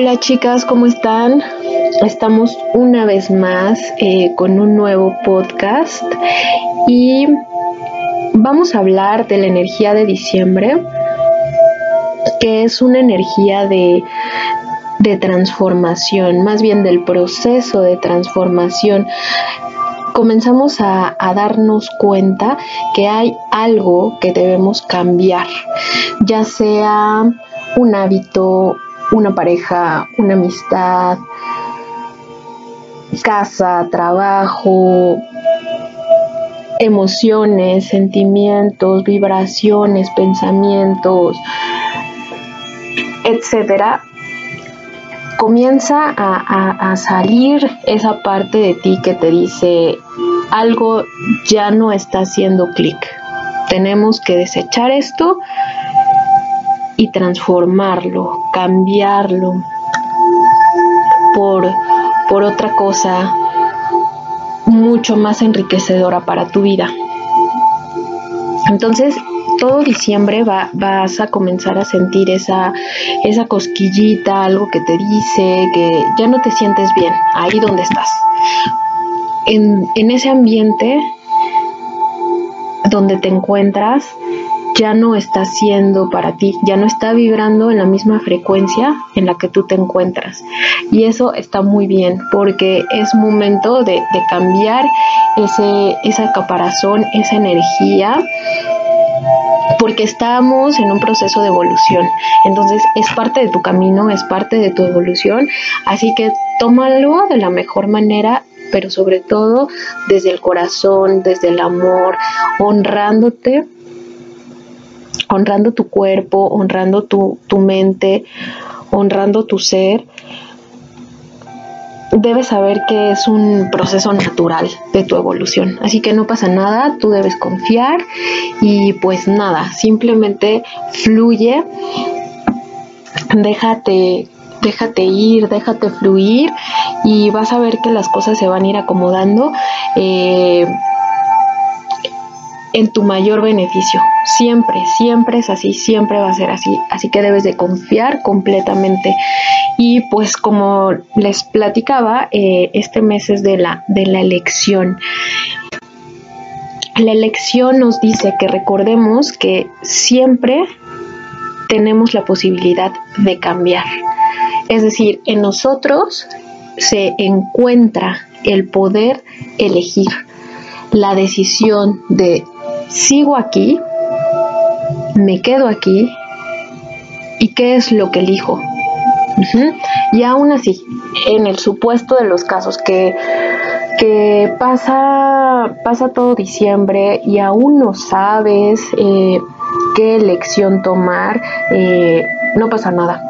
Hola chicas, ¿cómo están? Estamos una vez más eh, con un nuevo podcast y vamos a hablar de la energía de diciembre, que es una energía de, de transformación, más bien del proceso de transformación comenzamos a, a, darnos cuenta que hay algo que debemos cambiar, ya sea un hábito, una pareja, una amistad, casa, trabajo, emociones, sentimientos, vibraciones, pensamientos, etcétera, comienza a, a, salir esa parte de ti que te dice algo ya no está haciendo clic. Tenemos que desechar esto y transformarlo, cambiarlo por, por otra cosa mucho más enriquecedora para tu vida. Entonces, todo diciembre va, vas a comenzar a sentir esa, esa cosquillita, algo que te dice que ya no te sientes bien, ahí donde estás. En, en ese ambiente donde te encuentras, ya no está siendo para ti, ya no está vibrando en la misma frecuencia en la que tú te encuentras. Y eso está muy bien porque es momento de, de cambiar ese, esa caparazón, esa energía porque estamos en un proceso de evolución. Entonces es parte de tu camino, es parte de tu evolución, así que tómalo de la mejor manera pero sobre todo desde el corazón, desde el amor, honrándote honrando tu cuerpo, honrando tu, tu mente, honrando tu ser, debes saber que es un proceso natural de tu evolución. Así que no pasa nada, tú debes confiar y pues nada, simplemente fluye, déjate déjate ir, déjate fluir y vas a ver que las cosas se van a ir acomodando. Eh, en tu mayor beneficio. Siempre, siempre es así, siempre va a ser así. Así que debes de confiar completamente. Y pues como les platicaba, eh, este mes es de la, de la elección. La elección nos dice que recordemos que siempre tenemos la posibilidad de cambiar. Es decir, en nosotros se encuentra el poder elegir la decisión de sigo aquí, me quedo aquí y qué es lo que elijo. Y aún así, en el supuesto de los casos que, que pasa, pasa todo diciembre y aún no sabes eh, qué elección tomar, eh, no pasa nada.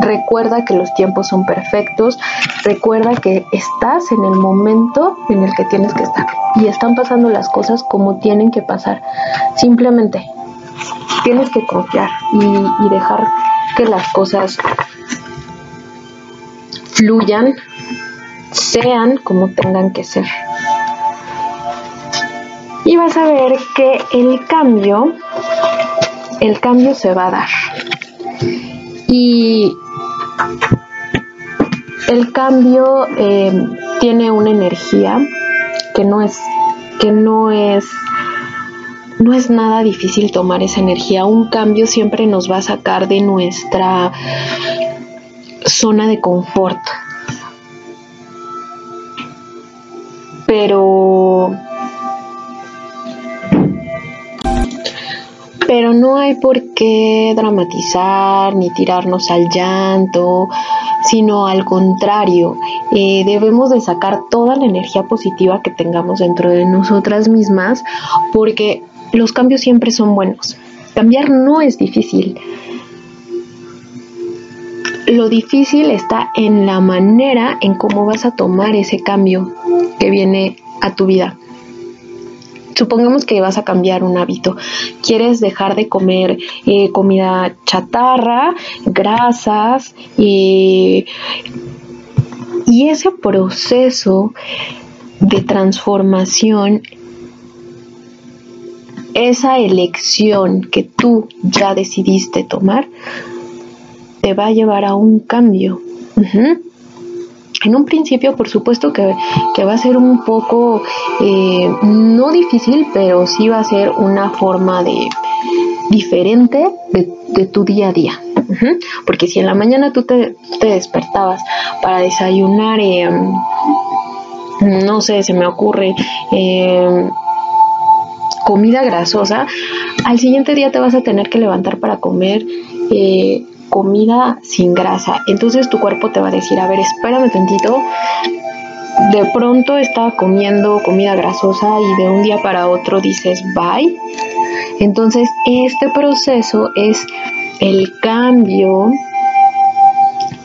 Recuerda que los tiempos son perfectos, recuerda que estás en el momento en el que tienes que estar y están pasando las cosas como tienen que pasar. Simplemente tienes que confiar y, dejar que las cosas fluyan, sean como tengan que ser. Y vas a ver que el cambio, el cambio se va a dar. Y el cambio eh, tiene una energía que no es que no es no es nada difícil tomar esa energía. Un cambio siempre nos va a sacar de nuestra zona de confort. Pero pero no hay por qué dramatizar ni tirarnos al llanto, sino al contrario, eh, debemos de sacar toda la energía positiva que tengamos dentro de nosotras mismas porque los cambios siempre son buenos. Cambiar no es difícil. Lo difícil está en la manera en cómo vas a tomar ese cambio que viene a tu vida. Supongamos que vas a cambiar un hábito. Quieres dejar de comer eh, comida chatarra, grasas y, y ese proceso de transformación esa elección que tú ya decidiste tomar te va a llevar a un cambio. En un principio, por supuesto que, va a ser un poco, eh, no difícil, pero sí va a ser una forma de diferente de, tu día a día. Porque si en la mañana tú te, despertabas para desayunar, eh, no sé, se me ocurre, eh, comida grasosa, al siguiente día te vas a tener que levantar para comer comida sin grasa. Entonces tu cuerpo te va a decir, a ver, espérame tantito. De pronto estaba comiendo comida grasosa y de un día para otro dices bye. Entonces este proceso es el cambio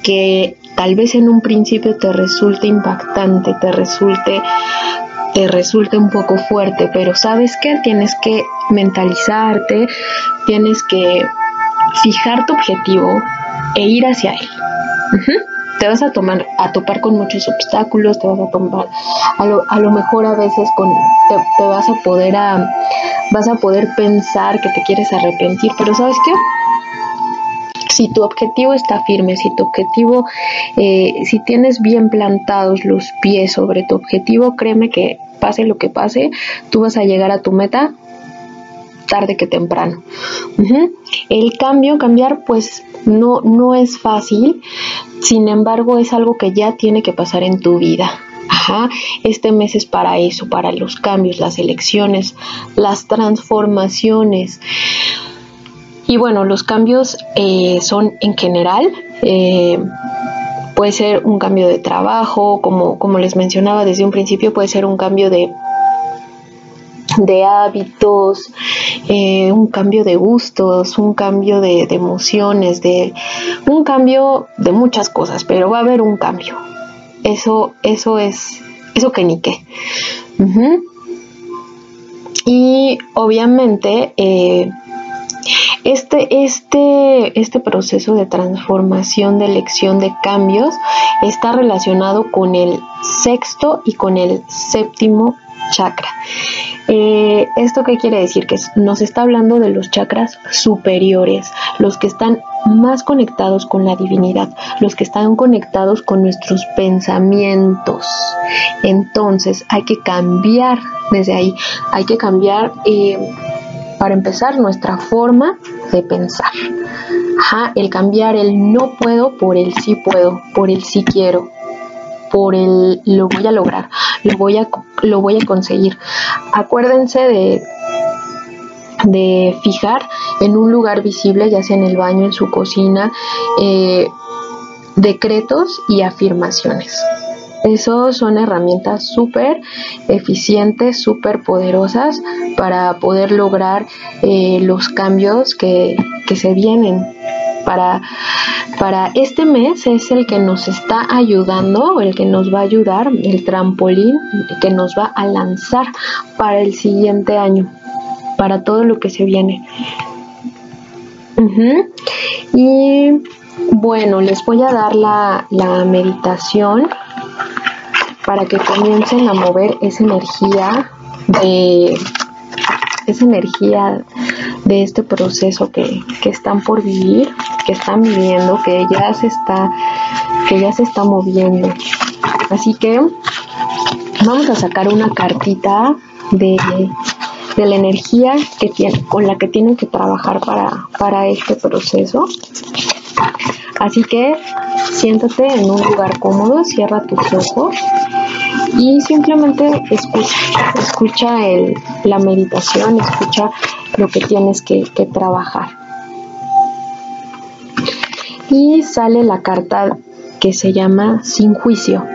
que tal vez en un principio te resulte impactante, te resulte te resulte un poco fuerte, pero sabes que tienes que mentalizarte, tienes que fijar tu objetivo e ir hacia él. Te vas a tomar, a topar con muchos obstáculos, te vas a tomar, a lo, a lo mejor a veces con, te, vas a poder a, vas a poder pensar que te quieres arrepentir, pero ¿sabes qué? si tu objetivo está firme, si tu objetivo, eh, si tienes bien plantados los pies sobre tu objetivo, créeme que pase lo que pase, tú vas a llegar a tu meta tarde que temprano. El cambio, cambiar, pues no, no es fácil, sin embargo es algo que ya tiene que pasar en tu vida. Ajá, este mes es para eso, para los cambios, las elecciones, las transformaciones. Y bueno, los cambios eh, son en general, eh, puede ser un cambio de trabajo, como, como les mencionaba desde un principio, puede ser un cambio de, de hábitos, eh, un cambio de gustos, un cambio de, emociones, de un cambio de muchas cosas, pero va a haber un cambio. Eso, eso es, eso que ni qué. Y obviamente este, este, este proceso de transformación, de elección, de cambios, está relacionado con el sexto y con el séptimo chakra. Eh, ¿Esto qué quiere decir? Que nos está hablando de los chakras superiores, los que están más conectados con la divinidad, los que están conectados con nuestros pensamientos. Entonces hay que cambiar desde ahí, hay que cambiar eh, para empezar, nuestra forma de pensar. El cambiar el no puedo por el sí puedo, por el sí quiero, por el lo voy a lograr, lo voy a, lo voy a conseguir. Acuérdense de, de fijar en un lugar visible, ya sea en el baño, en su cocina, eh, decretos y afirmaciones. Esos son herramientas súper eficientes, súper poderosas para poder lograr eh, los cambios que, se vienen. Para, para este mes es el que nos está ayudando, el que nos va a ayudar, el trampolín que nos va a lanzar para el siguiente año, para todo lo que se viene. Y bueno, les voy a dar la, la meditación para que comiencen a mover esa energía de esa energía de este proceso que, están por vivir, que están viviendo, que ya se está, que ya se está moviendo. Así que vamos a sacar una cartita de, la energía que tiene, con la que tienen que trabajar para, para este proceso. Así que siéntate en un lugar cómodo, cierra tus ojos y simplemente escucha, escucha la meditación, escucha lo que tienes que, trabajar. Y sale la carta que se llama Sin juicio.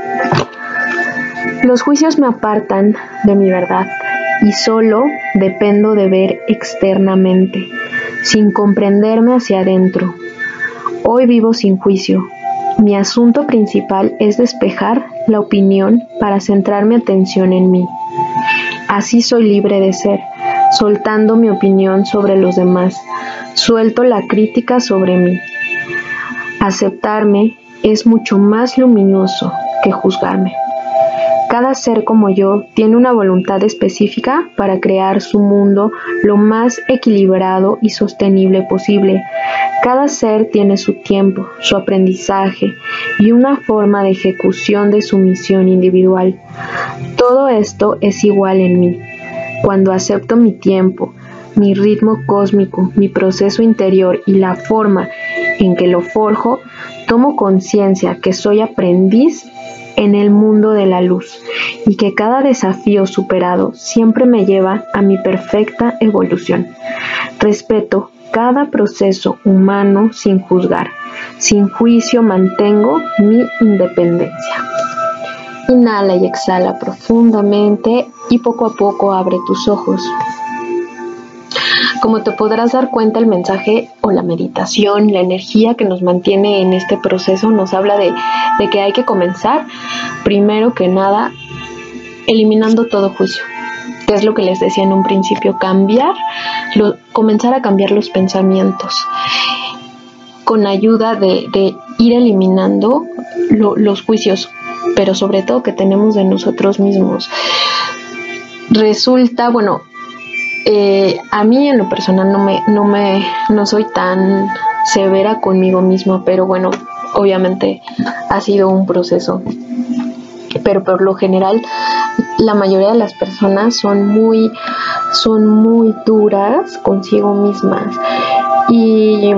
Los juicios me apartan de mi verdad y solo dependo de ver externamente sin comprenderme hacia adentro. Hoy vivo sin juicio. Mi asunto principal es despejar la opinión para centrar mi atención en mí. Así soy libre de ser, soltando mi opinión sobre los demás. Suelto la crítica sobre mí. Aceptarme es mucho más luminoso que juzgarme. Cada ser como yo tiene una voluntad específica para crear su mundo lo más equilibrado y sostenible posible. Cada ser tiene su tiempo, su aprendizaje y una forma de ejecución de su misión individual. Todo esto es igual en mí. Cuando acepto mi tiempo, mi ritmo cósmico, mi proceso interior y la forma en que lo forjo, tomo conciencia que soy aprendiz en el mundo de la luz y que cada desafío superado siempre me lleva a mi perfecta evolución. Respeto cada proceso humano sin juzgar. Sin juicio mantengo mi independencia. Inhala y exhala profundamente y poco a poco abre tus ojos. Como te podrás dar cuenta, el mensaje o la meditación, la energía que nos mantiene en este proceso nos habla de, que hay que comenzar, primero que nada, eliminando todo juicio que es lo que les decía en un principio, cambiar, comenzar a cambiar los pensamientos con ayuda de, ir eliminando los juicios, pero sobre todo que tenemos de nosotros mismos. Resulta, bueno, eh, a mí en lo personal no me, no me, no soy tan severa conmigo misma, pero bueno, obviamente ha sido un proceso. Pero por lo general, la mayoría de las personas son muy, son muy duras consigo mismas y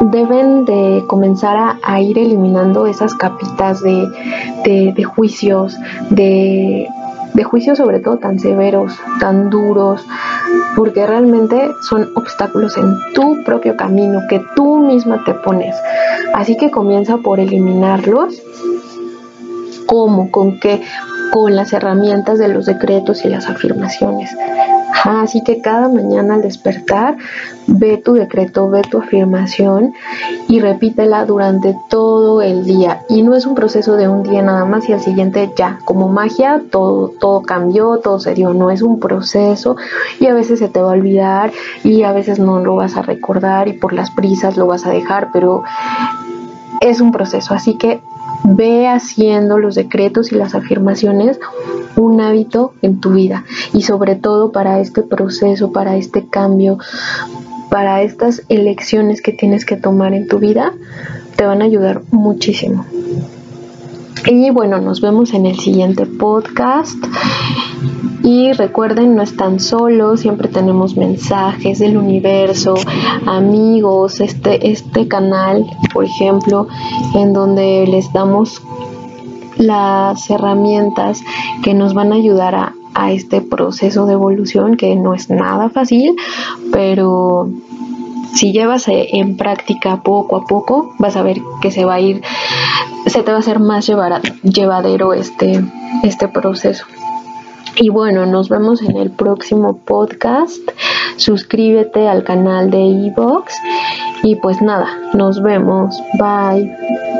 deben de comenzar a, ir eliminando esas capitas de, de juicios, de de juicios sobre todo tan severos, tan duros, porque realmente son obstáculos en tu propio camino que tú misma te pones. Así que comienza por eliminarlos. ¿Cómo? ¿Con qué? Con las herramientas de los decretos y las afirmaciones así que cada mañana al despertar, ve tu decreto, ve tu afirmación y repítela durante todo el día. Y no es un proceso de un día nada más y al siguiente ya, como magia, todo, todo cambió, todo se dio. No es un proceso y a veces se te va a olvidar y a veces no lo vas a recordar y por las prisas lo vas a dejar, pero es un proceso. Así que ve haciendo los decretos y las afirmaciones un hábito en tu vida y sobre todo para este proceso, para este cambio, para estas elecciones que tienes que tomar en tu vida, te van a ayudar muchísimo. Y bueno, nos vemos en el siguiente podcast. Y recuerden, no están solos, siempre tenemos mensajes del universo, amigos, este, este canal, por ejemplo, en donde les damos las herramientas que nos van a ayudar a, a este proceso de evolución que no es nada fácil, pero si llevas eh, en práctica poco a poco, vas a ver que se va a ir, se te va a hacer más llevadero este, este proceso. Y bueno, nos vemos en el próximo podcast. Suscríbete al canal de Evox. Y pues nada, nos vemos. Bye.